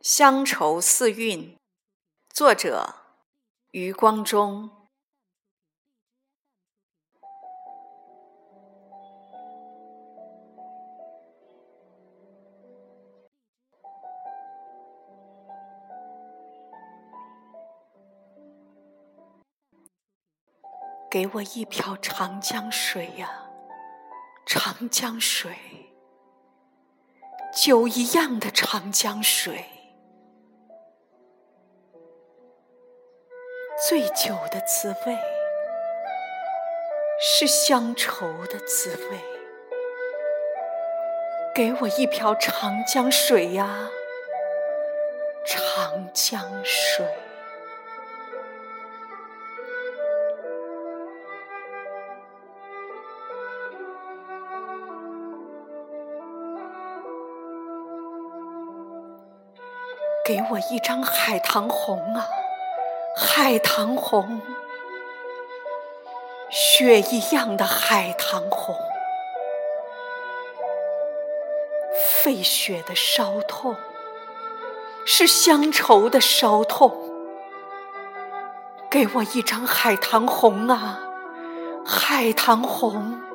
乡愁四韵，作者余光中。给我一瓢长江水呀，长江水，酒一样的长江水。醉酒的滋味，是乡愁的滋味。给我一瓢长江水呀，长江水。给我一张海棠红啊！海棠红，雪一样的海棠红，费雪的烧痛，是乡愁的烧痛。给我一张海棠红啊，海棠红。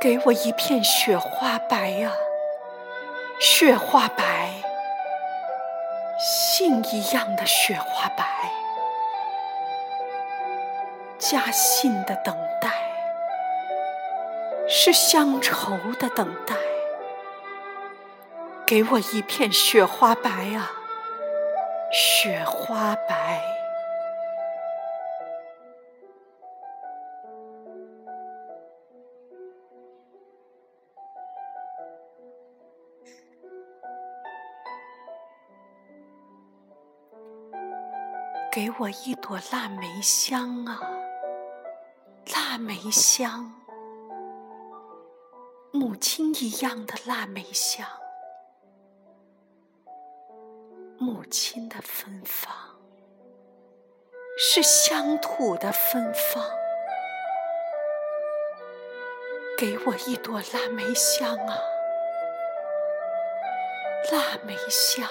给我一片雪花白呀，雪花白，信一样的雪花白，加信的等待，是乡愁的等待。给我一片雪花白啊，雪花白。给我一朵腊梅香啊，腊梅香，母亲一样的腊梅香，母亲的芬芳，是乡土的芬芳。给我一朵腊梅香啊，腊梅香。